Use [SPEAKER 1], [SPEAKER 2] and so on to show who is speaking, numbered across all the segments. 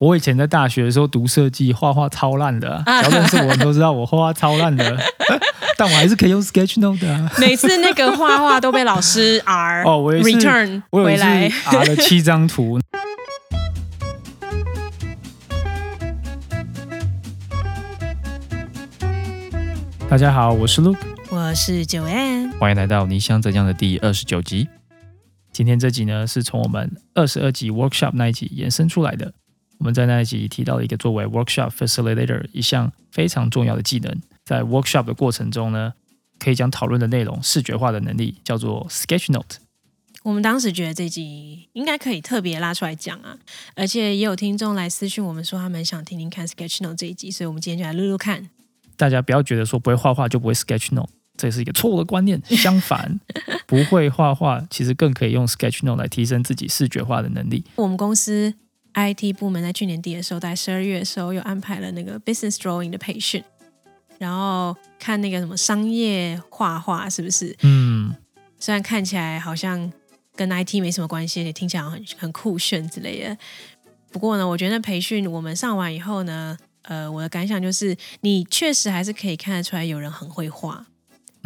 [SPEAKER 1] 我以前在大学的时候读设计，画画超烂的，只要认识我都知道我画画超烂的，但我还是可以用 Sketchnote 的、啊。
[SPEAKER 2] 每次那个画画都被老师 R
[SPEAKER 1] 哦，我也是
[SPEAKER 2] return 回来。
[SPEAKER 1] R 了七张图。大家好，我是 Luke，
[SPEAKER 2] 我是九 N，
[SPEAKER 1] 欢迎来到你想怎样的第二十九集。今天这集呢，是从我们二十二集 workshop 那一集延伸出来的。我们在那一集提到了一个作为 workshop facilitator 一项非常重要的技能，在 workshop 的过程中呢，可以将讨论的内容视觉化的能力叫做 sketchnote。
[SPEAKER 2] 我们当时觉得这集应该可以特别拉出来讲啊，而且也有听众来私讯我们说他们想听听看 Sketchnote 这一集，所以我们今天就来录录看。
[SPEAKER 1] 大家不要觉得说不会画画就不会 sketchnote，这是一个错误的观念。相反，不会画画其实更可以用 sketchnote 来提升自己视觉化的能力。
[SPEAKER 2] 我们公司 IT 部门在去年底的时候，在十二月的时候又安排了那个 Business Drawing 的培训，然后看那个什么商业画画是不是？
[SPEAKER 1] 嗯，
[SPEAKER 2] 虽然看起来好像跟 IT 没什么关系，也听起来很很酷炫之类的。不过呢，我觉得培训我们上完以后呢，呃，我的感想就是，你确实还是可以看得出来有人很会画，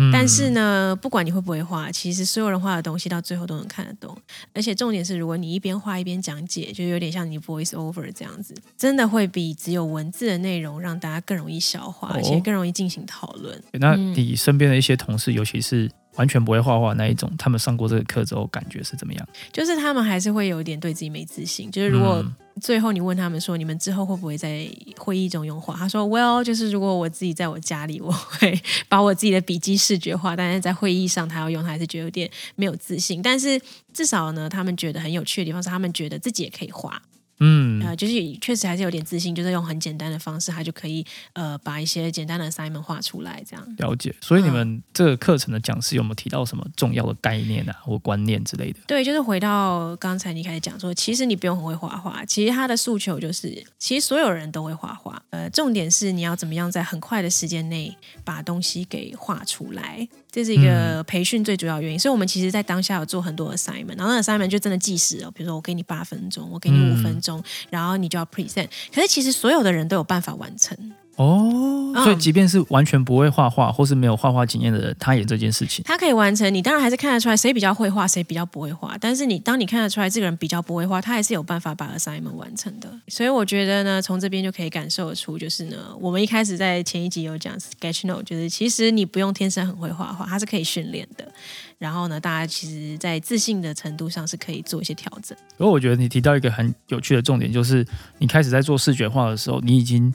[SPEAKER 1] 嗯
[SPEAKER 2] 但是呢，不管你会不会画，其实所有人画的东西到最后都能看得懂。而且重点是，如果你一边画一边讲解，就有点像你 voice over 这样子，真的会比只有文字的内容让大家更容易消化，
[SPEAKER 1] 哦
[SPEAKER 2] 而且更容易进行讨论。
[SPEAKER 1] 那
[SPEAKER 2] 嗯
[SPEAKER 1] 你身边的一些同事，尤其是完全不会画画那一种，他们上过这个课之后，感觉是怎么样？
[SPEAKER 2] 就是他们还是会有一点对自己没自信。就是如果
[SPEAKER 1] 嗯
[SPEAKER 2] 最后你问他们说，你们之后会不会在会议中用画？他说，Well，就是如果我自己在我家里，我会把我自己的笔记视觉化，但是在会议上他要用，他还是觉得有点没有自信。但是至少呢，他们觉得很有趣的地方是，他们觉得自己也可以画。
[SPEAKER 1] 嗯，
[SPEAKER 2] 呃，就是确实还是有点自信，就是用很简单的方式，他就可以呃把一些简单的 assignment 画出来，这样。
[SPEAKER 1] 了解。所以你
[SPEAKER 2] 嗯
[SPEAKER 1] 们这个课程的讲师有没有提到什么重要的概念啊，或观念之类的？
[SPEAKER 2] 对，就是回到刚才你开始讲说，其实你不用很会画画，其实他的诉求就是，其实所有人都会画画，呃，重点是你要怎么样在很快的时间内把东西给画出来，这是一个培训最主要的原因。所以我们其实在当下有做很多的 assignment，然后那 assignment 就真的计时哦，比如说我给你八分钟，我给你五分钟，然后你就要 present，可是其实所有的人都有办法完成。
[SPEAKER 1] 哦，
[SPEAKER 2] 嗯
[SPEAKER 1] 所以即便是完全不会画画或是没有画画经验的人，他也这件事情。
[SPEAKER 2] 他可以完成，你当然还是看得出来谁比较会画，谁比较不会画。但是你当你看得出来这个人比较不会画，他还是有办法把 assignment 完成的。所以我觉得呢，从这边就可以感受得出，就是呢，我们一开始在前一集有讲 sketchnote，就是其实你不用天生很会画画，它是可以训练的。然后呢，大家其实在自信的程度上是可以做一些调整。
[SPEAKER 1] 不过我觉得你提到一个很有趣的重点，就是你开始在做视觉化的时候，你已经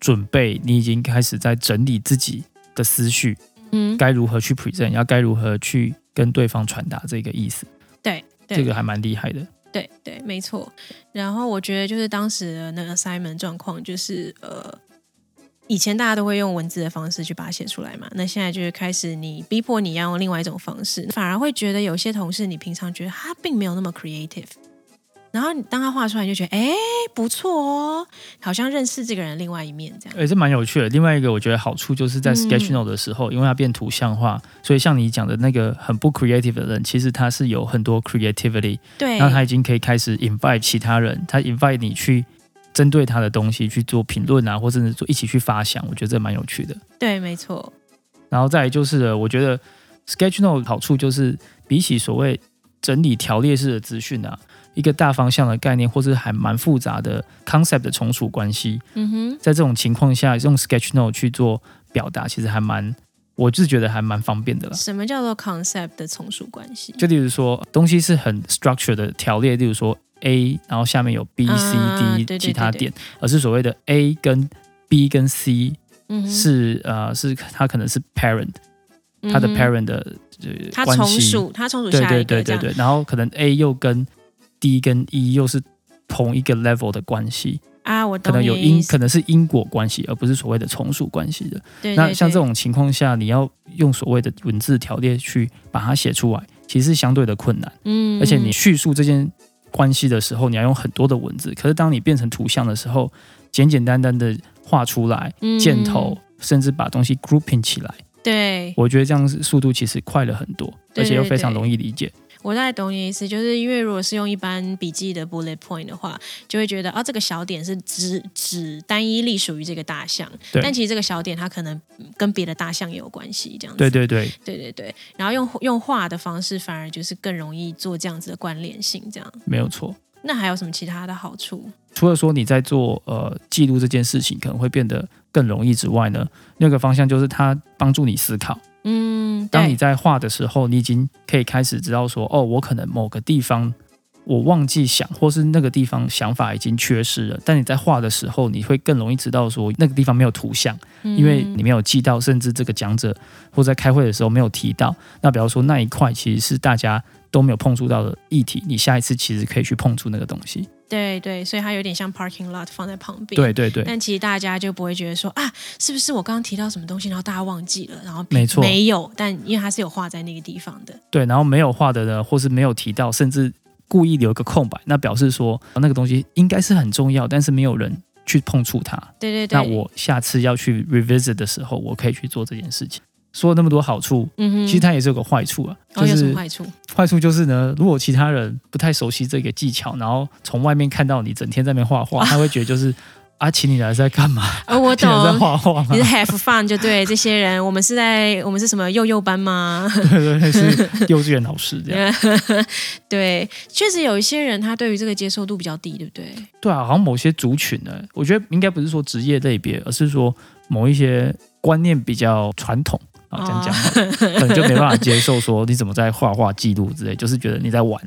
[SPEAKER 1] 准备，你已经开始在整理自己的思绪，
[SPEAKER 2] 嗯，
[SPEAKER 1] 该如何去 present，要该如何去跟对方传达这个意思，
[SPEAKER 2] 对，对
[SPEAKER 1] 这个还蛮厉害的。
[SPEAKER 2] 对对，没错。然后我觉得就是当时的那个 assignment 状况，就是呃，以前大家都会用文字的方式去把它写出来嘛，那现在就是开始你逼迫你要用另外一种方式，反而会觉得有些同事你平常觉得他并没有那么 creative。然后你当他画出来，你就觉得哎不错哦，好像认识这个人另外一面这样。
[SPEAKER 1] 哎，这蛮有趣的。另外一个我觉得好处就是在
[SPEAKER 2] 嗯
[SPEAKER 1] sketchnote 的时候，因为它变图像化，所以像你讲的那个很不 creative 的人，其实他是有很多 creativity，
[SPEAKER 2] 对，
[SPEAKER 1] 那他已经可以开始 invite 其他人，他 invite 你去针对他的东西去做评论啊，或甚至做一起去发想，我觉得这蛮有趣的。
[SPEAKER 2] 对，没错，
[SPEAKER 1] 然后再来就是，我觉得 sketchnote 好处就是比起所谓整理条列式的资讯啊，一个大方向的概念，或是还蛮复杂的 concept 的从属关系，
[SPEAKER 2] 嗯哼，
[SPEAKER 1] 在这种情况下用 sketchnote 去做表达，其实还蛮，我是觉得还蛮方便的啦。
[SPEAKER 2] 什么叫做 concept 的从属关系？
[SPEAKER 1] 就例如说，东西是很 structure 的条列，例如说 A，然后下面有 B、
[SPEAKER 2] 啊
[SPEAKER 1] C、
[SPEAKER 2] 对
[SPEAKER 1] D
[SPEAKER 2] 对对对
[SPEAKER 1] 其他点，而是所谓的 A 跟 B 跟 C
[SPEAKER 2] 嗯，
[SPEAKER 1] 是呃是它可能是 parent，它的 parent 的呃
[SPEAKER 2] 它从属，它从属下一个对对。
[SPEAKER 1] 对对对，然后可能 A 又跟 D 跟 E 又是同一个 level 的关系，
[SPEAKER 2] 啊，我
[SPEAKER 1] 可能有因可能是因果关系，而不是所谓的从属关系的。
[SPEAKER 2] 对对对
[SPEAKER 1] 那像这种情况下，你要用所谓的文字条列去把它写出来，其实是相对的困难。
[SPEAKER 2] 嗯
[SPEAKER 1] 而且你叙述这件关系的时候，你要用很多的文字。可是当你变成图像的时候，简简单单的画出来，
[SPEAKER 2] 嗯
[SPEAKER 1] 箭头，甚至把东西 grouping 起来，
[SPEAKER 2] 对，
[SPEAKER 1] 我觉得这样速度其实快了很多，
[SPEAKER 2] 对
[SPEAKER 1] 而且又非常容易理解。
[SPEAKER 2] 我大概懂你的意思，就是因为如果是用一般笔记的 bullet point 的话，就会觉得啊，这个小点是只只单一隶属于这个大项，但其实这个小点它可能跟别的大项也有关系，这样子。
[SPEAKER 1] 对对对，
[SPEAKER 2] 对对对然后用用画的方式，反而就是更容易做这样子的关联性，这样。
[SPEAKER 1] 没有错。
[SPEAKER 2] 那还有什么其他的好处？
[SPEAKER 1] 除了说你在做呃记录这件事情可能会变得更容易之外呢，另一个方向就是它帮助你思考。
[SPEAKER 2] 嗯，
[SPEAKER 1] 当你在画的时候，你已经可以开始知道说，哦，我可能某个地方我忘记想，或是那个地方想法已经缺失了。但你在画的时候，你会更容易知道说那个地方没有图像，因为你没有记到，甚至这个讲者或在开会的时候没有提到。那比方说那一块其实是大家都没有碰触到的议题，你下一次其实可以去碰触那个东西。
[SPEAKER 2] 对对，所以它有点像 parking lot 放在旁边。
[SPEAKER 1] 对对对，
[SPEAKER 2] 但其实大家就不会觉得说啊，是不是我刚刚提到什么东西，然后大家忘记了，然后
[SPEAKER 1] 没错
[SPEAKER 2] 没有，但因为它是有画在那个地方的。
[SPEAKER 1] 对，然后没有画的呢，或是没有提到，甚至故意留个空白，那表示说那个东西应该是很重要，但是没有人去碰触它。
[SPEAKER 2] 对对对，
[SPEAKER 1] 那我下次要去 revisit 的时候，我可以去做这件事情。说了那么多好处，
[SPEAKER 2] 嗯哼，
[SPEAKER 1] 其实它也是有个坏处啊，
[SPEAKER 2] 哦
[SPEAKER 1] 就是
[SPEAKER 2] 有什么坏处？
[SPEAKER 1] 坏处就是呢，如果其他人不太熟悉这个技巧，然后从外面看到你整天在那边画画，他会觉得就是啊，请你来是在干嘛？
[SPEAKER 2] 哦，我
[SPEAKER 1] 懂你在
[SPEAKER 2] 懂。
[SPEAKER 1] 画画吗
[SPEAKER 2] 你？是 have fun 就对，这些人，我们是在我们是什么幼幼班吗？
[SPEAKER 1] 对对对，是幼稚园老师这样。
[SPEAKER 2] 对，确实有一些人他对于这个接受度比较低，对不对？
[SPEAKER 1] 对啊，好像某些族群呢，我觉得应该不是说职业类别，而是说某一些观念比较传统啊，这样讲可能就没办法接受说你怎么在画画记录之类，就是觉得你在玩，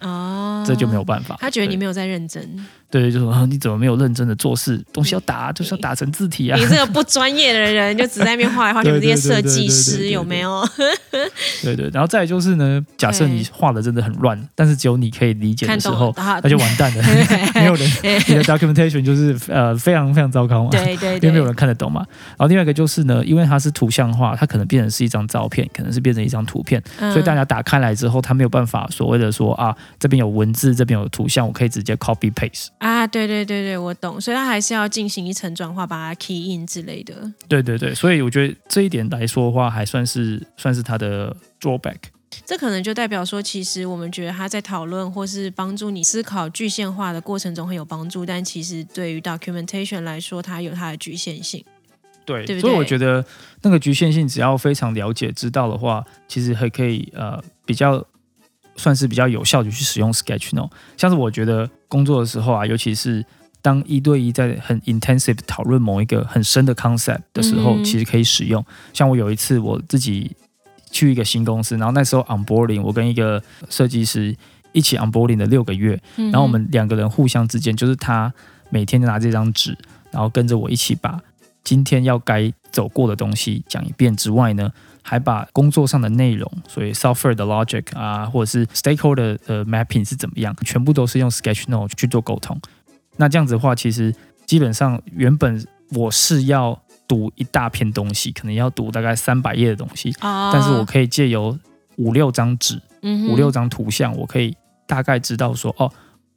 [SPEAKER 2] 哦，
[SPEAKER 1] 这就没有办法。
[SPEAKER 2] 他觉得你没有在认真，
[SPEAKER 1] 对，就说啊你怎么没有认真的做事？东西要打就是要打成字体啊
[SPEAKER 2] 你。这个不专业的人就只在那边画来画去，
[SPEAKER 1] 对
[SPEAKER 2] 这些设计师有没有？
[SPEAKER 1] 对对，然后再就是呢，假设你画的真的很乱，但是只有你可以理解的时候，
[SPEAKER 2] 啊
[SPEAKER 1] 那就完蛋了，没有人，你的 documentation 就是呃非常非常糟糕嘛。
[SPEAKER 2] 对对对，
[SPEAKER 1] 因为没有人看得懂嘛。然后另外一个就是呢，因为它是图像化，它可能变成是一张照片，可能是变成一张图片，
[SPEAKER 2] 嗯
[SPEAKER 1] 所以大家打开来之后，它没有办法所谓的说啊，这边有文字，这边有图像，我可以直接 copy paste。
[SPEAKER 2] 啊，对对对对，我懂，所以他还是要进行一层转化，把它 key in 之类的。
[SPEAKER 1] 对对对，所以我觉得这一点来说的话，还算是算是它的 drawback。
[SPEAKER 2] 这可能就代表说，其实我们觉得他在讨论或是帮助你思考具现化的过程中很有帮助，但其实对于 documentation 来说，它有它的局限性。
[SPEAKER 1] 对，所以我觉得那个局限性，只要非常了解、知道的话，其实还可以呃比较算是比较有效的去使用 Sketchnote。像是我觉得工作的时候啊，尤其是当一对一在很 intensive 讨论某一个很深的 concept 的时候，
[SPEAKER 2] 嗯
[SPEAKER 1] 其实可以使用。像我有一次我自己去一个新公司，然后那时候 onboarding，我跟一个设计师一起 onboarding 的六个月，
[SPEAKER 2] 然
[SPEAKER 1] 然后我们两个人互相之间，就是他每天就拿这张纸，然后跟着我一起把今天要该走过的东西讲一遍之外呢，还把工作上的内容，所以 software 的 logic 啊，或者是 stakeholder 的 mapping 是怎么样，全部都是用 Sketchnote 去做沟通。那这样子的话，其实基本上原本我是要读一大篇东西，可能要读大概三百页的东西，
[SPEAKER 2] 哦，
[SPEAKER 1] 但是我可以借由五六张纸
[SPEAKER 2] 嗯
[SPEAKER 1] 五六张图像，我可以大概知道说，哦，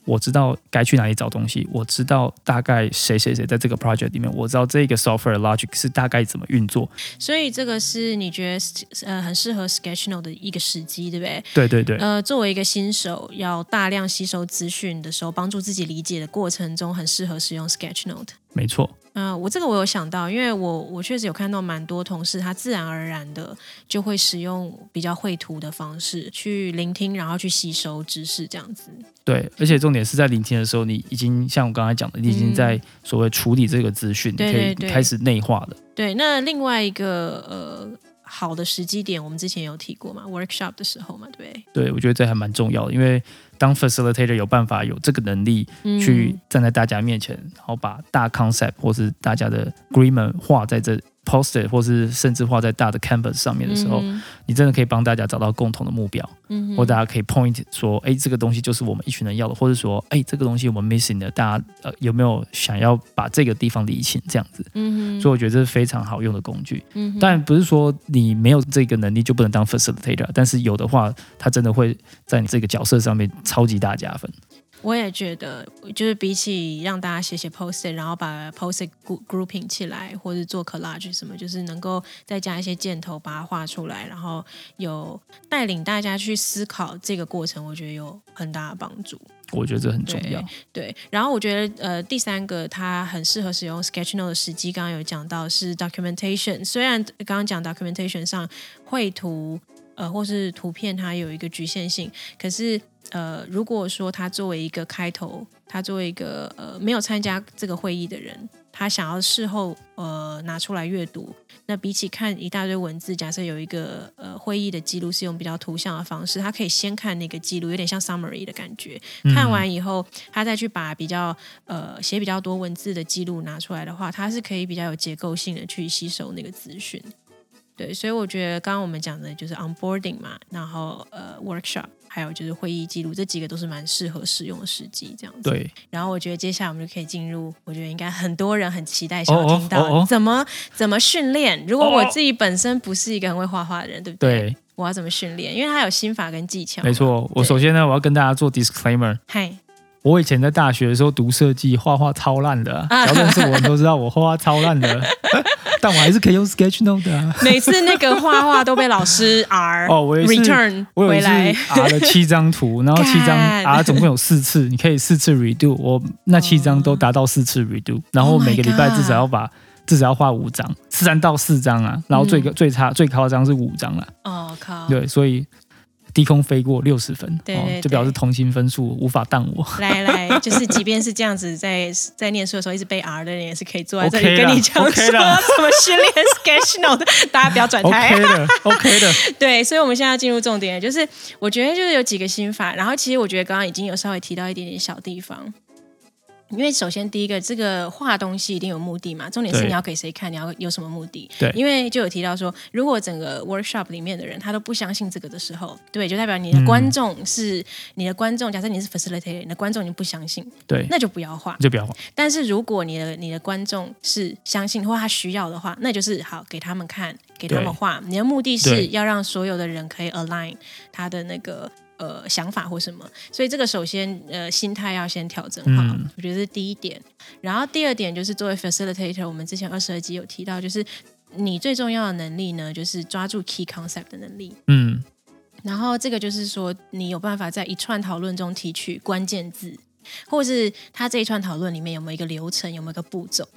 [SPEAKER 1] 我知道该去哪里找东西，我知道大概谁谁谁在这个 project 里面，我知道这个 software logic 是大概怎么运作。
[SPEAKER 2] 所以这个是你觉得呃很适合 Sketchnote 的一个时机，对不对？
[SPEAKER 1] 对对对，
[SPEAKER 2] 呃，作为一个新手，要大量吸收资讯的时候，帮助自己理解的过程中，很适合使用 Sketchnote。
[SPEAKER 1] 没错，
[SPEAKER 2] 嗯、我这个我有想到，因为我我确实有看到蛮多同事，他自然而然的就会使用比较绘图的方式去聆听，然后去吸收知识，这样子。
[SPEAKER 1] 对，而且重点是在聆听的时候，你已经像我刚才讲的，你已经在所谓处理这个资讯，你可以开始内化了。
[SPEAKER 2] 对，那另外一个呃好的时机点，我们之前有提过嘛，workshop 的时候嘛，对不对？
[SPEAKER 1] 对，我觉得这还蛮重要的，因为当 facilitator 有办法有这个能力
[SPEAKER 2] 嗯。
[SPEAKER 1] 去站在大家面前，然后把大 concept 或是大家的 agreement 画在这 poster 或是甚至画在大的 canvas 上面的时候，
[SPEAKER 2] 嗯
[SPEAKER 1] 你真的可以帮大家找到共同的目标，
[SPEAKER 2] 嗯
[SPEAKER 1] 或大家可以 point 说，哎，这个东西就是我们一群人要的，或者说，哎，这个东西我们 missing 的，大家呃有没有想要把这个地方理清这样子？
[SPEAKER 2] 嗯
[SPEAKER 1] 所以我觉得这是非常好用的工具。
[SPEAKER 2] 嗯哼
[SPEAKER 1] 但不是说你没有这个能力就不能当 facilitator，但是有的话，它真的会在你这个角色上面超级大加分。
[SPEAKER 2] 我也觉得，就是比起让大家写写 post，然后把 post grouping 起来，或者做 collage 什么，就是能够再加一些箭头把它画出来，然后有带领大家去思考这个过程，我觉得有很大的帮助。
[SPEAKER 1] 我觉得这很重要。
[SPEAKER 2] 对，然后我觉得呃，第三个它很适合使用 Sketchnote 的时机，刚刚有讲到是 documentation。虽然刚刚讲 documentation 上绘图呃或是图片它有一个局限性，可是呃如果说他作为一个开头，他作为一个呃没有参加这个会议的人。他想要事后呃拿出来阅读，那比起看一大堆文字，假设有一个呃会议的记录是用比较图像的方式，他可以先看那个记录，有点像 summary 的感觉。看完以后，他再去把比较呃写比较多文字的记录拿出来的话，他是可以比较有结构性的去吸收那个资讯。对，所以我觉得刚刚我们讲的就是 onboarding 嘛，然后呃 workshop。还有就是会议记录，这几个都是蛮适合使用的时机，这样子。
[SPEAKER 1] 对。
[SPEAKER 2] 然后我觉得接下来我们就可以进入，我觉得应该很多人很期待想要听到怎么怎么训练。如果我自己本身不是一个很会画画的人，对不对？
[SPEAKER 1] 对。
[SPEAKER 2] 我要怎么训练？因为它有心法跟技巧。
[SPEAKER 1] 没错。我首先呢，我要跟大家做 disclaimer。
[SPEAKER 2] 嗨。
[SPEAKER 1] 我以前在大学的时候读设计，画画超烂的。只要认识我都知道我画画超烂的。但我还是可以用 Sketchnote 的啊。
[SPEAKER 2] 每次那个画画都被老师 R 哦，我 return 回来
[SPEAKER 1] R 了七张图，然后七张 R 总共有四次，你可以四次 redo。我那七张都达到四次 redo，然后每个礼拜至少要把至少要画五张，三到四张啊，然后最最差最夸张是五张了。
[SPEAKER 2] 哦靠！
[SPEAKER 1] 对，所以。低空飞过六十分，
[SPEAKER 2] 对，
[SPEAKER 1] 就表示同心分数无法当我。
[SPEAKER 2] 来来，就是即便是这样子，在在念书的时候一直背 R 的人也是可以坐在这里跟你讲说怎么训练 Sketchnote，大家不要转台。
[SPEAKER 1] OK 的，OK 的。
[SPEAKER 2] 对，所以我们现在要进入重点，就是我觉得就是有几个心法，然后其实我觉得刚刚已经有稍微提到一点点小地方。因为首先第一个，这个画东西一定有目的嘛，重点是你要给谁看，你要有什么目的？
[SPEAKER 1] 对，
[SPEAKER 2] 因为就有提到说，如果整个 workshop 里面的人他都不相信这个的时候，对，就代表你的观众是你的观众。假设你是 facilitator，你的观众你不相信，
[SPEAKER 1] 对，
[SPEAKER 2] 那就不要画，
[SPEAKER 1] 就不要画。
[SPEAKER 2] 但是如果你的你的观众是相信或他需要的话，那就是好给他们看，给他们画。你的目的是要让所有的人可以 align 他的那个。呃，想法或什么，所以这个首先呃，心态要先调整好，我觉得是第一点。然后第二点就是作为 facilitator，我们之前二十二集有提到，就是你最重要的能力呢，就是抓住 key concept 的能力。嗯，然后这个就是说，你有办法在一串讨论中提取关键字，或是他这一串讨论里面有没有一个流程，有没有一个步骤。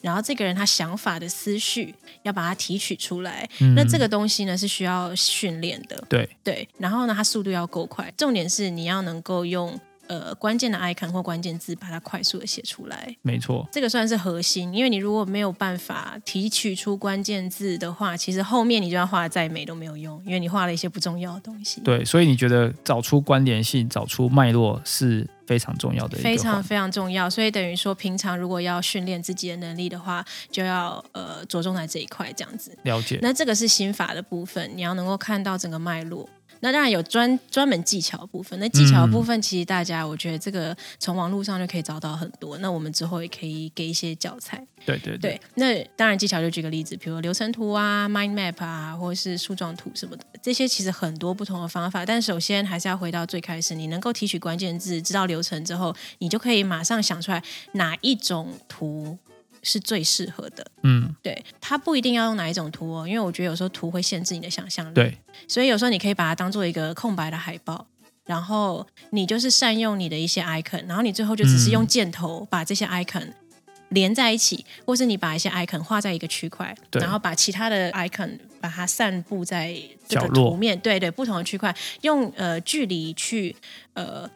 [SPEAKER 2] 然后这个人他想法的思绪要把它提取出来，那这个东西呢是需要训练的。
[SPEAKER 1] 对
[SPEAKER 2] 对，然后呢，他速度要够快，重点是你要能够用。呃，关键的 icon 或关键字，把它快速的写出来。
[SPEAKER 1] 没错，
[SPEAKER 2] 这个算是核心，因为你如果没有办法提取出关键字的话，其实后面你就要画的再美都没有用，因为你画了一些不重要的东西。
[SPEAKER 1] 对，所以你觉得找出关联性、找出脉络是非常重要的，
[SPEAKER 2] 非常非常重要。所以等于说，平常如果要训练自己的能力的话，就要呃着重在这一块，这样子。
[SPEAKER 1] 了解。
[SPEAKER 2] 那这个是心法的部分，你要能够看到整个脉络。那当然有专专门技巧部分，那技巧部分其实大家我觉得这个从网络上就可以找到很多。那我们之后也可以给一些教材。
[SPEAKER 1] 对对
[SPEAKER 2] 对。那当然技巧就举个例子，比如流程图啊、mind map 啊，或者是树状图什么的，这些其实很多不同的方法。但首先还是要回到最开始，你能够提取关键字，知道流程之后，你就可以马上想出来哪一种图。是最适合的，嗯，对，它不一定要用哪一种图哦，因为我觉得有时候图会限制你的想象力，
[SPEAKER 1] 对，
[SPEAKER 2] 所以有时候你可以把它当做一个空白的海报，然后你就是善用你的一些 icon，然后你最后就只是用箭头把这些 icon 连在一起，或是你把一些 icon 画在一个区块，然后把其他的 icon 把它散布在这个图面，对对，不同的区块，用呃距离去呃。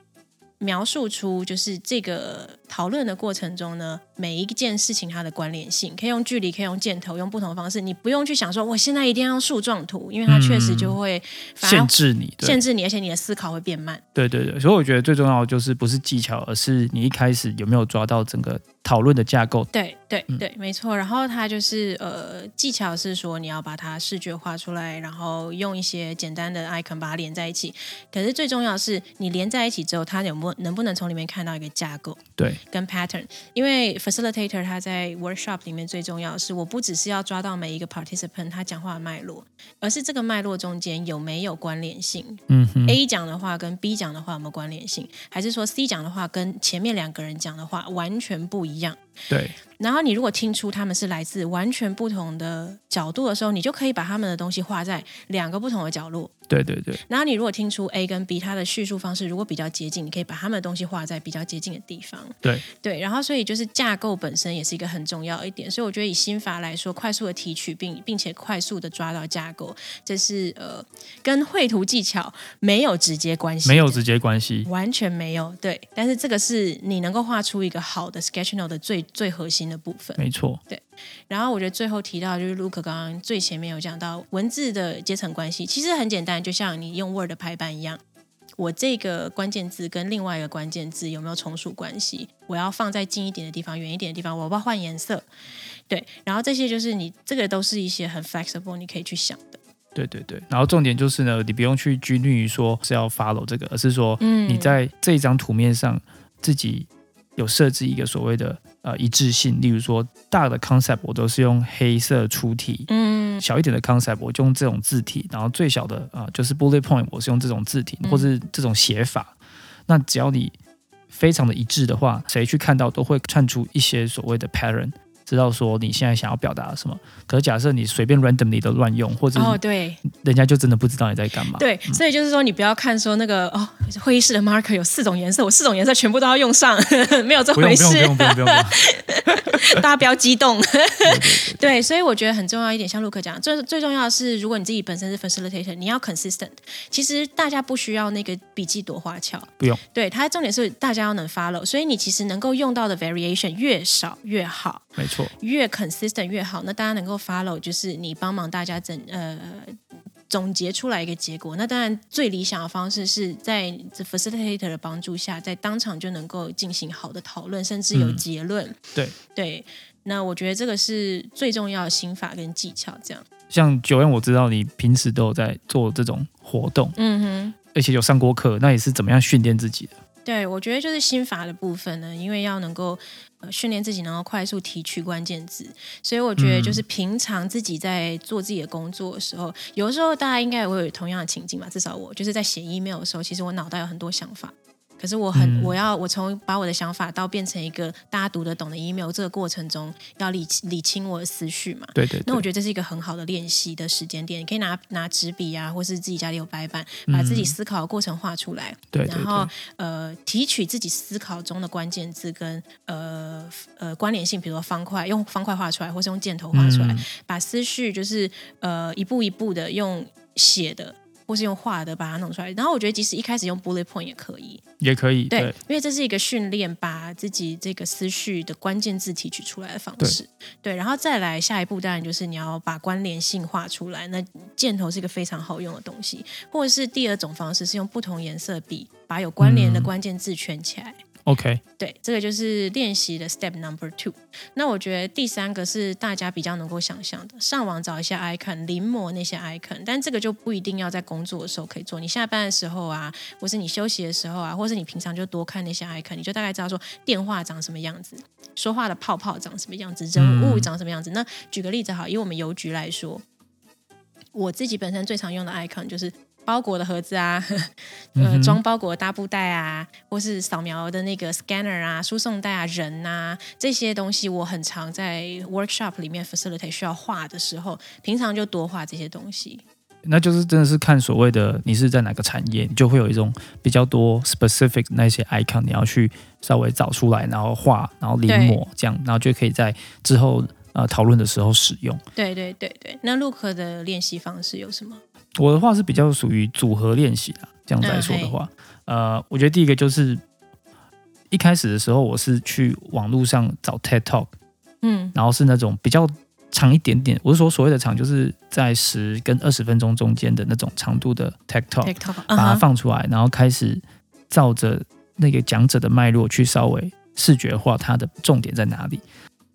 [SPEAKER 2] 描述出就是这个讨论的过程中呢，每一件事情它的关联性，可以用距离，可以用箭头，用不同的方式。你不用去想说我现在一定要用树状图，因为它确实就会
[SPEAKER 1] 限制你，
[SPEAKER 2] 限制你，而且你的思考会变慢。
[SPEAKER 1] 对对对，所以我觉得最重要的就是不是技巧，而是你一开始有没有抓到整个讨论的架构。
[SPEAKER 2] 对对
[SPEAKER 1] 嗯
[SPEAKER 2] 对，没错。然后它就是呃，技巧是说你要把它视觉化出来，然后用一些简单的 icon 把它连在一起。可是最重要的是，你连在一起之后，它有没有能不能从里面看到一个架构
[SPEAKER 1] 对
[SPEAKER 2] 跟 pattern？因为 facilitator 他在 workshop 里面最重要的是，我不只是要抓到每一个 participant 他讲话的脉络，而是这个脉络中间有没有关联性。
[SPEAKER 1] 嗯哼
[SPEAKER 2] ，A 讲的话跟 B 讲的话有没有关联性？还是说 C 讲的话跟前面两个人讲的话完全不一样？
[SPEAKER 1] 对
[SPEAKER 2] 然后你如果听出他们是来自完全不同的角度的时候，你就可以把他们的东西画在两个不同的角落。
[SPEAKER 1] 对对对
[SPEAKER 2] 然后你如果听出 A 跟 B 它的叙述方式如果比较接近，你可以把他们的东西画在比较接近的地方。
[SPEAKER 1] 对
[SPEAKER 2] 对，然后所以就是架构本身也是一个很重要一点。所以我觉得以心法来说，快速的提取并并且快速的抓到架构，这是呃跟绘图技巧没有直接关系，
[SPEAKER 1] 没有直接关系。
[SPEAKER 2] 完全没有，对，但是这个是你能够画出一个好的 sketch note 的最最核心的部分。
[SPEAKER 1] 没错，对
[SPEAKER 2] 然后我觉得最后提到就是 Luke 刚刚最前面有讲到文字的阶层关系，其实很简单，就像你用 Word 排版一样。我这个关键字跟另外一个关键字有没有从属关系？我要放在近一点的地方，远一点的地方，我要不要换颜色？对，然后这些就是你这个都是一些很 flexible，你可以去想的。
[SPEAKER 1] 对对对。然后重点就是呢，你不用去拘泥于说是要 follow 这个，而是说
[SPEAKER 2] 嗯
[SPEAKER 1] 你在这一张图面上自己有设置一个所谓的呃一致性，例如说大的 concept 我都是用黑色出体，
[SPEAKER 2] 嗯。
[SPEAKER 1] 小一点的 concept 我就用这种字体，然后最小的啊、呃就是 bullet point 我是用这种字体
[SPEAKER 2] 嗯。
[SPEAKER 1] 或是这种写法。那只要你非常的一致的话，谁去看到都会看出一些所谓的 pattern，知道说你现在想要表达什么。可是假设你随便 randomly 的乱用，或者
[SPEAKER 2] 哦，对，
[SPEAKER 1] 人家就真的不知道你在干嘛。
[SPEAKER 2] 对，所以就是说，你不要看说那个哦，会议室的 marker 有四种颜色，我四种颜色全部都要用上，没有这回事。
[SPEAKER 1] 不用不用不用不用，
[SPEAKER 2] 大家不要激动。
[SPEAKER 1] 对
[SPEAKER 2] 所以我觉得很重要一点，像陆克讲，最最重要的是，如果你自己本身是 facilitator，你要 consistent。其实大家不需要那个笔记多花俏，
[SPEAKER 1] 不用。
[SPEAKER 2] 对，它重点是大家要能 follow，所以你其实能够用到的 variation 越少越好。
[SPEAKER 1] 没错，
[SPEAKER 2] 越 consistent 越好，那大家能够 follow，就是你帮忙大家整呃总结出来一个结果。那当然最理想的方式是在这 facilitator 的帮助下，在当场就能够进行好的讨论，甚至有
[SPEAKER 1] 嗯
[SPEAKER 2] 结论。
[SPEAKER 1] 对
[SPEAKER 2] 对，那我觉得这个是最重要的心法跟技巧。这样，
[SPEAKER 1] 像九恩，我知道你平时都有在做这种活动，
[SPEAKER 2] 嗯哼。
[SPEAKER 1] 而且有上过课，那也是怎么样训练自己的？
[SPEAKER 2] 对，我觉得就是心法的部分呢，因为要能够呃训练自己能够快速提取关键字，所以我觉得就是平常自己在做自己的工作的时候，有的时候大家应该也会有同样的情境吧，至少我就是在写 email 的时候，其实我脑袋有很多想法。可是我很，
[SPEAKER 1] 嗯
[SPEAKER 2] 我要我从把我的想法到变成一个大家读得懂的 email，这个过程中要理理清我的思绪嘛。
[SPEAKER 1] 对对对，
[SPEAKER 2] 那我觉得这是一个很好的练习的时间点，你可以拿拿纸笔啊，或是自己家里有白板，把自己思考的过程画出来。
[SPEAKER 1] 嗯对对
[SPEAKER 2] 然后，呃，提取自己思考中的关键字跟呃呃关联性，比如说方块，用方块画出来，或是用箭头画出来，
[SPEAKER 1] 嗯
[SPEAKER 2] 把思绪就是呃一步一步的用写的。或是用画的把它弄出来，然后我觉得即使一开始用 bullet point 也可以，
[SPEAKER 1] 也可以，
[SPEAKER 2] 对，
[SPEAKER 1] 对
[SPEAKER 2] 因为这是一个训练把自己这个思绪的关键字提取出来的方式。对，然后再来下一步，当然就是你要把关联性画出来。那箭头是一个非常好用的东西，或者是第二种方式是用不同颜色笔把有关联的
[SPEAKER 1] 嗯
[SPEAKER 2] 关键字圈起来。
[SPEAKER 1] ，OK，
[SPEAKER 2] 对，这个就是练习的 step number two。那我觉得第三个是大家比较能够想象的，上网找一下 icon，临摹那些 icon，但这个就不一定要在工作的时候可以做。你下班的时候啊，或是你休息的时候啊，或是你平常就多看那些 icon，你就大概知道说电话长什么样子，说话的泡泡长什么样子，人物长什么样子。那举个例子好，以我们邮局来说，我自己本身最常用的 icon 就是。包裹的盒子啊，呃，装包裹的大布袋啊，或是扫描的那个 scanner 啊，输送带啊，人啊，这些东西我很常在 workshop 里面 facilitate 需要画的时候，平常就多画这些东西。
[SPEAKER 1] 那就是真的是看所谓的你是在哪个产业，你就会有一种比较多 specific 那些 icon，你要去稍微找出来，然后画，然后临摹这样，然后就可以在之后呃讨论的时候使用。
[SPEAKER 2] 对对对对，那 Look 的练习方式有什么？
[SPEAKER 1] 我的话是比较属于组合练习啦，这样子来说的话，呃，我觉得第一个就是一开始的时候，我是去网络上找 TED Talk，
[SPEAKER 2] 嗯。
[SPEAKER 1] 然后是那种比较长一点点，我是说所谓的长，就是在十跟二十分钟中间的那种长度的 TED
[SPEAKER 2] Talk，，TikTok，
[SPEAKER 1] 把它放出来，然后开始照着那个讲者的脉络去稍微视觉化它的重点在哪里。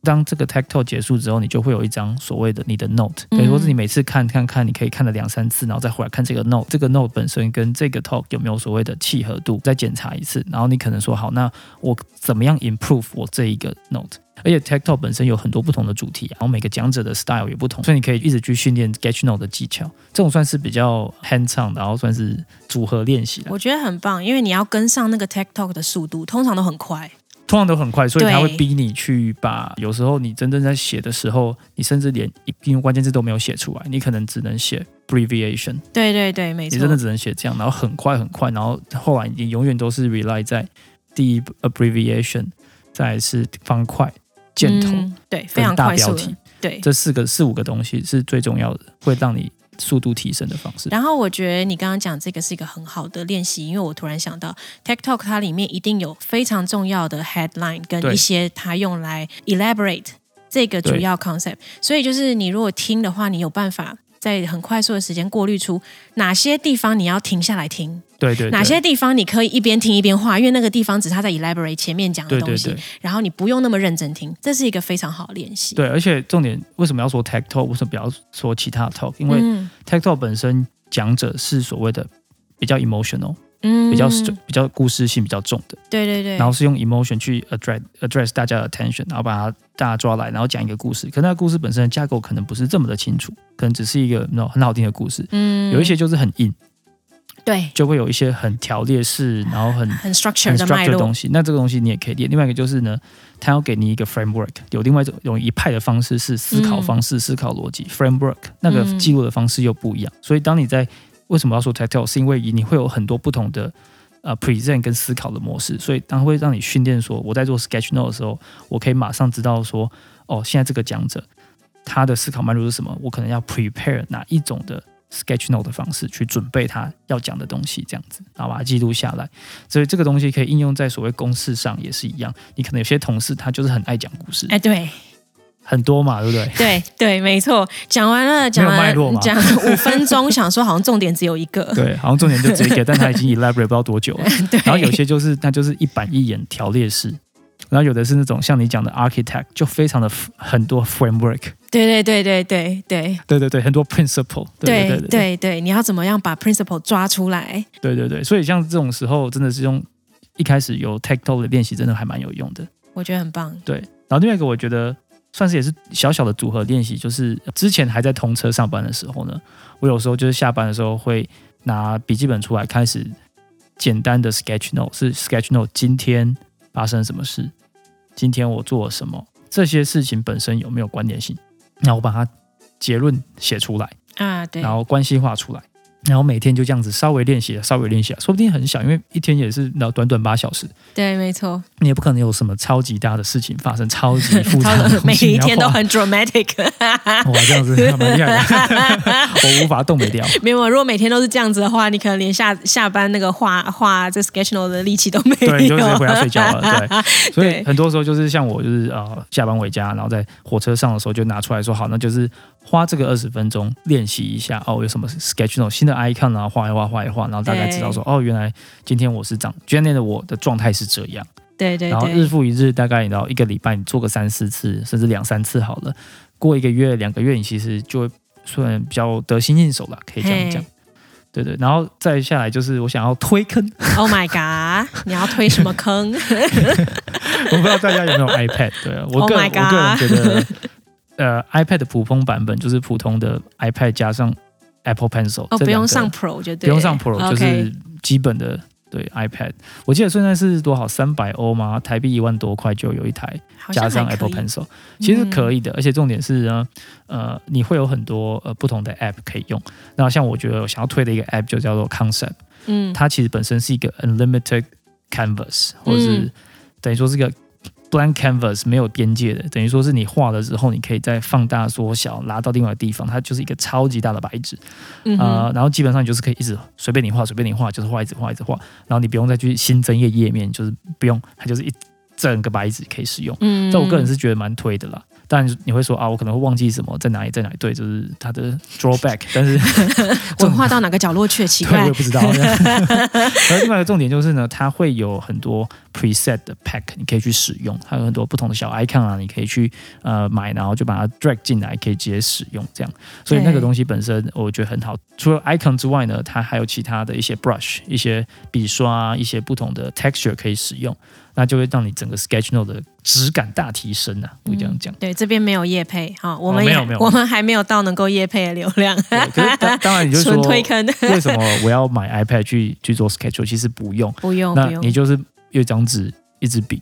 [SPEAKER 1] 当这个 tech talk 结束之后，你就会有一张所谓的你的 note，等于说是你每次看看看，你可以看了两三次，然后再回来看这个 note，这个 note 本身跟这个 talk 有没有所谓的契合度，再检查一次，然后你可能说好，那我怎么样 improve 我这一个 note？而且 tech talk 本身有很多不同的主题，然后每个讲者的 style 也不同，所以你可以一直去训练 sketch note 的技巧，这种算是比较 hands on，然后算是组合练习。
[SPEAKER 2] 我觉得很棒，因为你要跟上那个 tech talk 的速度，通常都很快。
[SPEAKER 1] 通常都很快，所以他会逼你去把有时候你真正在写的时候，你甚至连一因为关键字都没有写出来，你可能只能写 abbreviation，
[SPEAKER 2] 对对对，没错
[SPEAKER 1] 你真的。只能写这样，然后很快很快，然后后来你永远都是 rely 在第一 abbreviation，再来是方块、箭头、
[SPEAKER 2] 嗯对，非常
[SPEAKER 1] 跟大
[SPEAKER 2] 快速的
[SPEAKER 1] 标题，
[SPEAKER 2] 对。
[SPEAKER 1] 这四个四五个东西是最重要的，会让你速度提升的方式。
[SPEAKER 2] 然后我觉得你刚刚讲这个是一个很好的练习，因为我突然想到 Talk 它里面一定有非常重要的 headline 跟一些它用来 elaborate 这个主要 concept，所以就是你如果听的话，你有办法在很快速的时间过滤出哪些地方你要停下来听，
[SPEAKER 1] 对对对，
[SPEAKER 2] 哪些地方你可以一边听一边画，因为那个地方只是他在 elaborate 前面讲的东西，
[SPEAKER 1] 对对对
[SPEAKER 2] 然后你不用那么认真听，这是一个非常好的练习。
[SPEAKER 1] 对，而且重点为什么要说 tech talk，为什么不要说其他的 talk？因为
[SPEAKER 2] 嗯
[SPEAKER 1] tech talk 本身讲者是所谓的比较 emotional，
[SPEAKER 2] 嗯
[SPEAKER 1] 比较比较故事性比较重的，
[SPEAKER 2] 对对对，
[SPEAKER 1] 然后是用 emotion 去 address address 大家的 attention，然后把它大家抓来，然后讲一个故事。可那个故事本身的架构可能不是这么的清楚，可能只是一个那种很好听的故事。
[SPEAKER 2] 嗯
[SPEAKER 1] 有一些就是很硬，
[SPEAKER 2] 对
[SPEAKER 1] 就会有一些很条列式，然后很
[SPEAKER 2] 很 structure 的脉
[SPEAKER 1] structure 东，西。那这个东西你也可以练。另外一个就是呢，他要给你一个 framework，有另外一种有一派的方式是思考方式、思考逻辑 framework，那个
[SPEAKER 2] 嗯
[SPEAKER 1] 记录的方式又不一样。所以当你在为什么要说 tactile，是因为你会有很多不同的。呃，present 跟思考的模式，所以当会让你训练说，我在做 sketch note 的时候，我可以马上知道说，哦，现在这个讲者他的思考脉络是什么，我可能要 prepare 哪一种的 sketch note 的方式去准备他要讲的东西，这样子，然后把它记录下来。所以这个东西可以应用在所谓公式上也是一样。你可能有些同事他就是很爱讲故事，
[SPEAKER 2] 哎，对
[SPEAKER 1] 很多嘛，对不对？
[SPEAKER 2] 对对，没错。讲完了，讲完
[SPEAKER 1] 脉络吗
[SPEAKER 2] 讲五分钟，想说好像重点只有一个，
[SPEAKER 1] 对，好像重点就只有一个，但他已经 elaborate 不知道多久了。
[SPEAKER 2] 对。
[SPEAKER 1] 然后有些就是它就是一板一眼条列式，然后有的是那种像你讲的 architect，就非常的很多 framework，
[SPEAKER 2] 对对对对对对
[SPEAKER 1] 对对对，很多 principle，对
[SPEAKER 2] 对
[SPEAKER 1] 对对
[SPEAKER 2] 对对，你要怎么样把 principle 抓出来？
[SPEAKER 1] 对对对，所以像这种时候真的是用一开始有 tactile 的练习，真的还蛮有用的。
[SPEAKER 2] 我觉得很棒。
[SPEAKER 1] 对，然后另外一个我觉得算是也是小小的组合练习，就是之前还在通车上班的时候呢，我有时候就是下班的时候会拿笔记本出来，开始简单的 sketch note，是 sketch note 今天发生什么事，今天我做了什么，这些事情本身有没有关联性，然后我把它结论写出来，
[SPEAKER 2] 啊，对，
[SPEAKER 1] 然后关系化出来。然后每天就这样子稍微练习，稍微练习，说不定很小，因为一天也是然后短短八小时，
[SPEAKER 2] 对，没错，
[SPEAKER 1] 你也不可能有什么超级大的事情发生，超级复杂的
[SPEAKER 2] 每一天都很 dramatic。
[SPEAKER 1] 哇，这样子 蛮厉害的，我无法动得掉。
[SPEAKER 2] 没有，如果每天都是这样子的话，你可能连下下班那个画画这 sketch note 的力气都没有。
[SPEAKER 1] 对，你就直接回家睡觉了。对，所以很多时候就是像我，就是呃下班回家，然后在火车上的时候就拿出来说，好，那就是花这个二十分钟练习一下哦，有什么 sketch note 新的 icon 啊，画一画，画一画，然后大概知道说，哦，原来今天我是这样，今天的我的状态是这样。
[SPEAKER 2] 对对
[SPEAKER 1] 然后日，复一日，大概你知道一个礼拜你做个三四次，甚至两三次好了。过一个月、两个月，你其实就会算比较得心应手了，可以这样讲。对对，然后再下来就是我想要推坑
[SPEAKER 2] ，Oh my god！你要推什么坑？
[SPEAKER 1] 我不知道大家有没有 iPad？对啊，我
[SPEAKER 2] Oh
[SPEAKER 1] 个、
[SPEAKER 2] my
[SPEAKER 1] 我个人觉得，呃，iPad 的普通版本就是普通的 iPad 加上 Apple Pencil，
[SPEAKER 2] 哦，不用上 Pro 就对了，
[SPEAKER 1] 不用上 Pro，就是基本的对 iPad。我记得现在是多少三百欧吗？台币一万多块就有一台。加上 Apple Pencil，其实可以的，而且重点是呢，呃，你会有很多呃不同的 App 可以用。那像我觉得我想要推的一个 App 就叫做 Concept，
[SPEAKER 2] 嗯，
[SPEAKER 1] 它其实本身是一个 Unlimited Canvas，或者是
[SPEAKER 2] 嗯
[SPEAKER 1] 等于说是个 blank canvas 没有边界的，等于说是你画了之后，你可以再放大、缩小，拉到另外的地方，它就是一个超级大的白纸。
[SPEAKER 2] 嗯
[SPEAKER 1] 呃，，然后基本上你就是可以一直随便你画，随便你画，就是画一直画一直画，然后你不用再去新增一个页面，就是不用，它就是一整个白纸可以使用。
[SPEAKER 2] 嗯
[SPEAKER 1] 这我个人是觉得蛮推的啦。当然你会说啊，我可能会忘记什么，在哪里在哪里，对，就是它的 drawback。但是
[SPEAKER 2] 文化到哪个角落去了？奇
[SPEAKER 1] 怪，我也。不知道。然后另外一个重点就是呢，它会有很多 preset 的 pack，你可以去使用，它有很多不同的小 icon 啊，你可以去呃买，然后就把它 drag 进来，可以直接使用这样。所以那个东西本身我觉得很好。除了 icon 之外呢，它还有其他的一些 brush、一些笔刷、一些不同的 texture 可以使用，那就会让你整个 Sketch Note 的质感大提升啊！我这样讲。
[SPEAKER 2] 对，这边没有夜配哈，我们、
[SPEAKER 1] 哦没有 没有
[SPEAKER 2] 我们还没有到能够夜配的流量，
[SPEAKER 1] 对，可是当当然你就
[SPEAKER 2] 纯
[SPEAKER 1] 说
[SPEAKER 2] 推坑，
[SPEAKER 1] 为什么我要买 iPad 去去做 Sketch？其实不用，
[SPEAKER 2] 不用
[SPEAKER 1] 那你。就是有一张纸、一支笔，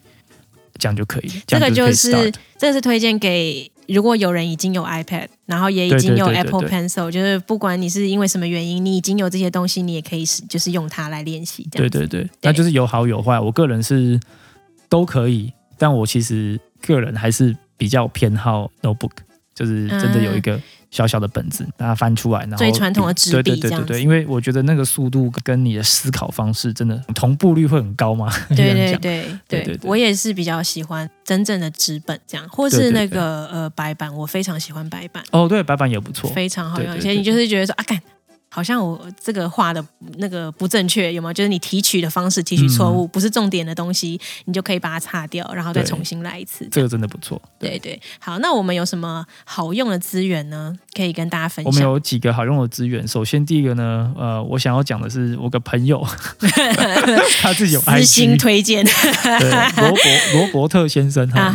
[SPEAKER 1] 这样就可以了。
[SPEAKER 2] 这个
[SPEAKER 1] 就
[SPEAKER 2] 是这个是推荐给如果有人已经有 iPad，然后也已
[SPEAKER 1] 对
[SPEAKER 2] 经有 Apple Pencil，就是不管你是因为什么原因，你已经有这些东西，你也可以使就是用它来练习。
[SPEAKER 1] 对对对，那就是有好有坏。我个人是都可以，但我其实个人还是比较偏好 notebook，就是真的有一个小小的本子，把它翻出来，然后
[SPEAKER 2] 最传统的纸
[SPEAKER 1] 对
[SPEAKER 2] 笔这样
[SPEAKER 1] 对对对对，因为我觉得那个速度跟你的思考方式真的同步率会很高嘛。
[SPEAKER 2] 对对对
[SPEAKER 1] 对对对
[SPEAKER 2] 我也是比较喜欢真正的纸本这样，或是那个呃白板，我非常喜欢白板，
[SPEAKER 1] 哦，对，白板也不错。
[SPEAKER 2] 非常好用。而且你就是觉得说啊，干。好像我这个画的那个不正确，有没有？就是你提取的方式提取错误，不是重点的东西，你就可以把它擦掉，然后再重新来一次。
[SPEAKER 1] 这个真的不错。
[SPEAKER 2] 对对，好，那我们有什么好用的资源呢？可以跟大家分享
[SPEAKER 1] 我们。有几个好用的资源。首先，第一个呢，呃，我想要讲的是我个朋友，他自己有
[SPEAKER 2] 私心推荐，
[SPEAKER 1] 对，罗伯罗伯特先生哈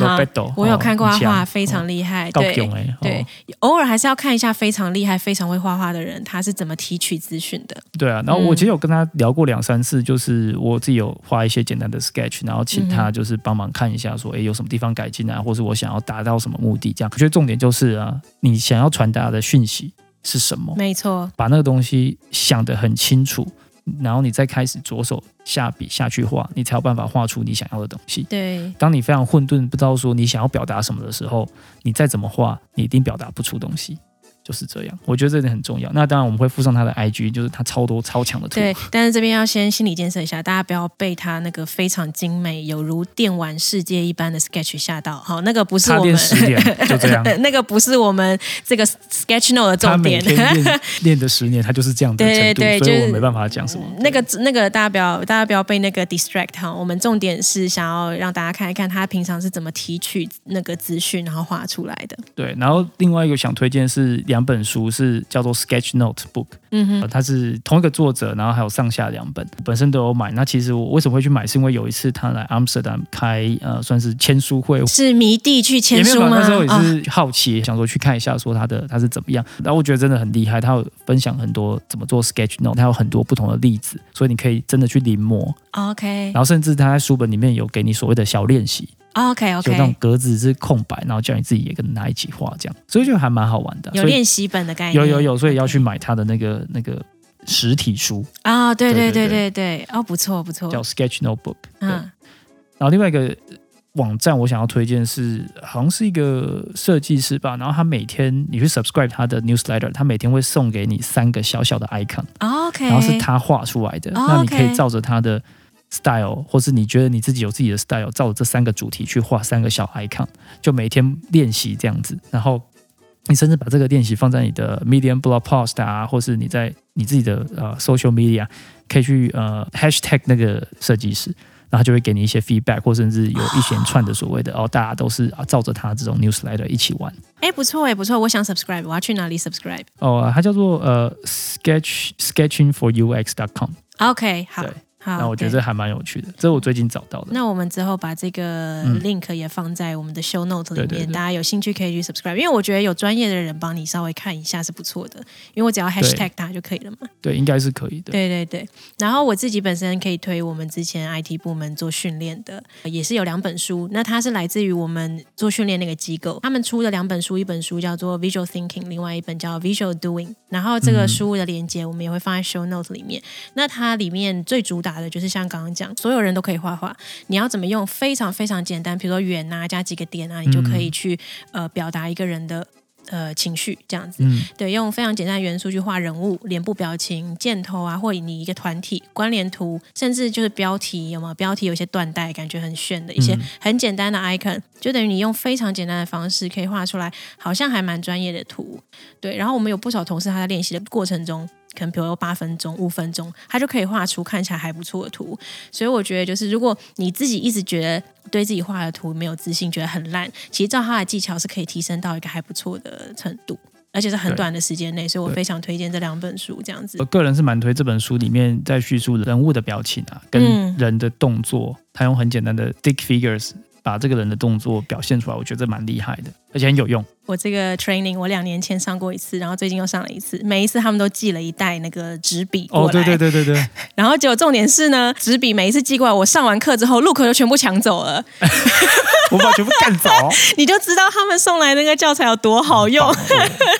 [SPEAKER 2] 我有看过他画，非常厉害。
[SPEAKER 1] 高
[SPEAKER 2] 对对
[SPEAKER 1] 哦，
[SPEAKER 2] 偶尔还是要看一下非常厉害、非常会画画的人，他是怎么提取资讯的。
[SPEAKER 1] 对啊。然后我
[SPEAKER 2] 嗯
[SPEAKER 1] 其实有跟他聊过两三次，就是我自己有画一些简单的 sketch，然后请他
[SPEAKER 2] 嗯
[SPEAKER 1] 就是帮忙看一下，说，哎，有什么地方改进啊，或是我想要达到什么目的，这样。我觉得重点就是啊，你想要传达的讯息是什么？
[SPEAKER 2] 没错，
[SPEAKER 1] 把那个东西想得很清楚，然后你再开始着手下笔下去画，你才有办法画出你想要的东西。
[SPEAKER 2] 对
[SPEAKER 1] 当你非常混沌，不知道说你想要表达什么的时候，你再怎么画，你一定表达不出东西。就是这样，我觉得这点很重要。那当然我们会附上他的 IG，就是他超多超强的图。
[SPEAKER 2] 对，但是这边要先心理建设一下，大家不要被他那个非常精美、有如电玩世界一般的 sketch 吓到。好，那个不是我们
[SPEAKER 1] 电十年就这样，
[SPEAKER 2] 那个不是我们这个 sketch note 的重点。
[SPEAKER 1] 天练 练的十年，他就是这样的程度，
[SPEAKER 2] 对对对就是
[SPEAKER 1] 所以我没办法讲什么。
[SPEAKER 2] 那个那个大家不要大家不要被那个 distract 哈，我们重点是想要让大家看一看他平常是怎么提取那个资讯，然后画出来的。
[SPEAKER 1] 对，然后另外一个想推荐是两本书，是叫做 Sketch Note Book，
[SPEAKER 2] 嗯哼，
[SPEAKER 1] 呃它是同一个作者，然后还有上下两本，本身都有买。那其实我为什么会去买，是因为有一次他来 Amsterdam 开呃算是签书会，
[SPEAKER 2] 是迷弟去签书吗？
[SPEAKER 1] 那时候也
[SPEAKER 2] 哦
[SPEAKER 1] 是好奇，想说去看一下，说他的他是怎么样。然后我觉得真的很厉害，他有分享很多怎么做 Sketch Note，他有很多不同的例子，所以你可以真的去临摹。
[SPEAKER 2] OK
[SPEAKER 1] 然后甚至他在书本里面有给你所谓的小练习，
[SPEAKER 2] OK OK，
[SPEAKER 1] 就那种
[SPEAKER 2] OK，
[SPEAKER 1] 格子是空白，然后叫你自己也跟他一起画，这样，所以就还蛮好玩的。
[SPEAKER 2] 有练习本的概念。
[SPEAKER 1] 有有有，所以要去买他的那个那个实体书，
[SPEAKER 2] 啊、对对对
[SPEAKER 1] 对对
[SPEAKER 2] 哦，不错不错，
[SPEAKER 1] 叫 Sketch Notebook。对，
[SPEAKER 2] 嗯。
[SPEAKER 1] 然后另外一个网站我想要推荐是，好像是一个设计师吧，然后他每天你去 subscribe 他的 newsletter，他每天会送给你三个小小的
[SPEAKER 2] icon，OK，
[SPEAKER 1] 然后是他画出来的，
[SPEAKER 2] 哦
[SPEAKER 1] 那你可以照着他的 style，或是你觉得你自己有自己的 style，照着这三个主题去画三个小 icon，就每天练习这样子，然后。你甚至把这个练习放在你的 Medium blog post 啊，或是你在你自己的呃 social media，可以去呃 hashtag 那个设计师，然后他就会给你一些 feedback，或甚至有一连串的所谓的哦，大家都是啊照着他这种 newsletter 一起玩
[SPEAKER 2] 哎，不错哎，不错，我想 subscribe，我要去哪里 subscribe？OK，、
[SPEAKER 1] 哦，它叫做呃 sketch sketching for ux dot com
[SPEAKER 2] OK，好
[SPEAKER 1] 对，
[SPEAKER 2] 好，
[SPEAKER 1] 那我觉得这还蛮有趣的，这是我最近找到的。
[SPEAKER 2] 那我们之后把这个
[SPEAKER 1] 嗯
[SPEAKER 2] link 也放在我们的 show note 里面，
[SPEAKER 1] 对对对
[SPEAKER 2] 大家有兴趣可以去 subscribe，因为我觉得有专业的人帮你稍微看一下是不错的，因为我只要 hashtag 它就可以了嘛。
[SPEAKER 1] 对，应该是可以的。
[SPEAKER 2] 对对对，然后我自己本身可以推我们之前 IT 部门做训练的，也是有两本书。那它是来自于我们做训练那个机构，他们出的两本书，一本书叫做 Visual Thinking，另外一本叫 Visual Doing。然后这个
[SPEAKER 1] 嗯
[SPEAKER 2] 书的连接我们也会放在 Show Note 里面。那它里面最主打的就是像刚刚讲，所有人都可以画画，你要怎么用非常非常简单，比如说圆啊加几个点啊，你就可以去、呃表达一个人的。呃情绪这样子。
[SPEAKER 1] 嗯，
[SPEAKER 2] 对，用非常简单的元素去画人物、脸部表情、箭头啊，或者你一个团体关联图，甚至就是标题有没有？标题有一些断代，感觉很炫的一些
[SPEAKER 1] 嗯
[SPEAKER 2] 很简单的 icon，、就等于你用非常简单的方式可以画出来，好像还蛮专业的图。对，然后我们有不少同事他在练习的过程中。可能比如说八分钟、五分钟，他就可以画出看起来还不错的图。所以我觉得，就是如果你自己一直觉得对自己画的图没有自信，觉得很烂，其实照他的技巧是可以提升到一个还不错的程度，而且是很短的时间内。所以我非常推荐这两本书，这样子
[SPEAKER 1] 我。个人是蛮推这本书里面在叙述人物的表情啊，跟
[SPEAKER 2] 嗯
[SPEAKER 1] 人的动作，他用很简单的 stick figures 把这个人的动作表现出来，我觉得蛮厉害的，而且很有用。
[SPEAKER 2] 我这个 training 我两年前上过一次，然后最近又上了一次。每一次他们都寄了一袋那个纸笔过来，
[SPEAKER 1] 哦，对对对对对，
[SPEAKER 2] 然后结果重点是呢，纸笔每一次寄过来，我上完课之后，Look 就全部抢走了，
[SPEAKER 1] 我把全部干走，
[SPEAKER 2] 你就知道他们送来那个教材有多好用。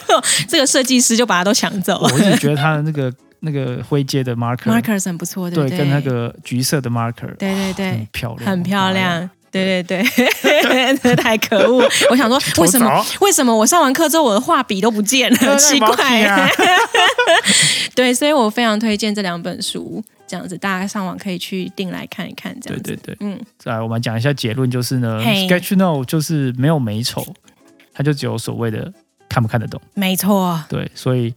[SPEAKER 1] 棒
[SPEAKER 2] 这个设计师就把它都抢走
[SPEAKER 1] 了我一直觉得他的那个那个灰阶的
[SPEAKER 2] marker，，markers 很不错，对不对？
[SPEAKER 1] 对，跟那个橘色的 marker，
[SPEAKER 2] 对对对
[SPEAKER 1] 很漂亮，
[SPEAKER 2] 很漂。亮。对对对，太可恶！我想说，为什么
[SPEAKER 1] 偷
[SPEAKER 2] 为什么我上完课之后我的画笔都不见了？
[SPEAKER 1] 对
[SPEAKER 2] 奇怪。
[SPEAKER 1] 啊
[SPEAKER 2] 对，所以我非常推荐这两本书，这样子大家上网可以去订来看一看，这样子。
[SPEAKER 1] 对对对，
[SPEAKER 2] 嗯，
[SPEAKER 1] 再来我们讲一下结论，就是呢
[SPEAKER 2] 嘿
[SPEAKER 1] ，Sketch Note 就是没有美丑，它就只有所谓的看不看得懂。
[SPEAKER 2] 没错，
[SPEAKER 1] 对，所以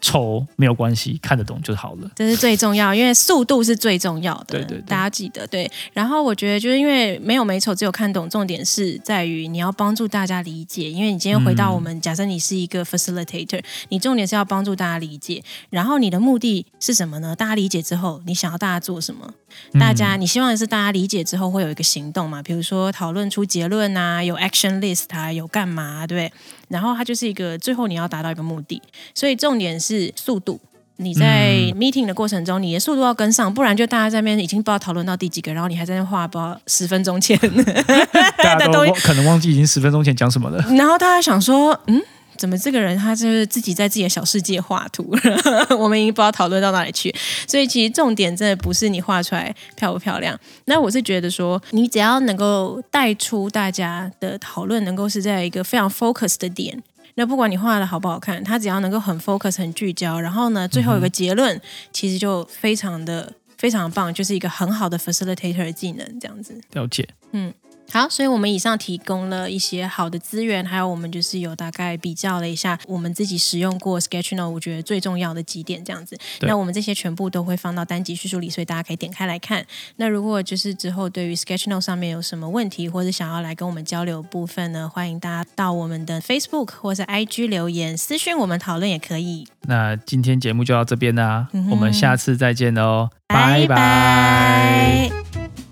[SPEAKER 1] 丑没有关系，看得懂就好了。
[SPEAKER 2] 这是最重要，因为速度是最重要的。
[SPEAKER 1] 对对对
[SPEAKER 2] 大家记得对。然后我觉得就是因为没有美丑，只有看懂，重点是在于你要帮助大家理解。因为你今天回到我们，假设你是一个 facilitator，你重点是要帮助大家理解。然后你的目的是什么呢？大家理解之后，你想要大家做什么？大家，你希望的是大家理解之后会有一个行动嘛？比如说讨论出结论啊，有 action list 啊，有干嘛、对不对？然后它就是一个最后你要达到一个目的，所以重点是速度。你在 meeting 的过程中，你的速度要跟上，不然就大家在那边已经不知道讨论到第几个，然后你还在那画不知道十分钟前，
[SPEAKER 1] 大家都可能忘记已经十分钟前讲什么了。
[SPEAKER 2] 然后大家想说，嗯，怎么这个人他就是自己在自己的小世界画图，我们已经不知道讨论到哪里去。所以其实重点真的不是你画出来漂不漂亮，那我是觉得说，你只要能够带出大家的讨论，能够是在一个非常 focus 的点。那不管你画的好不好看，他只要能够很 focus、很聚焦，然后呢，最后有个结论，其实就非常的非常棒，就是一个很好的 facilitator 的技能，这样子。
[SPEAKER 1] 了解，
[SPEAKER 2] 好，所以我们以上提供了一些好的资源，还有我们就是有大概比较了一下我们自己使用过 Sketchnote，我觉得最重要的几点这样子。那我们这些全部都会放到单集叙述里，所以大家可以点开来看。那如果就是之后对于 Sketchnote 上面有什么问题，或者想要来跟我们交流的部分呢，欢迎大家到我们的 Facebook 或者 IG 留言私讯我们讨论也可以。
[SPEAKER 1] 那今天节目就到这边啦，我们下次再见喽，
[SPEAKER 2] 拜
[SPEAKER 1] 拜拜
[SPEAKER 2] 拜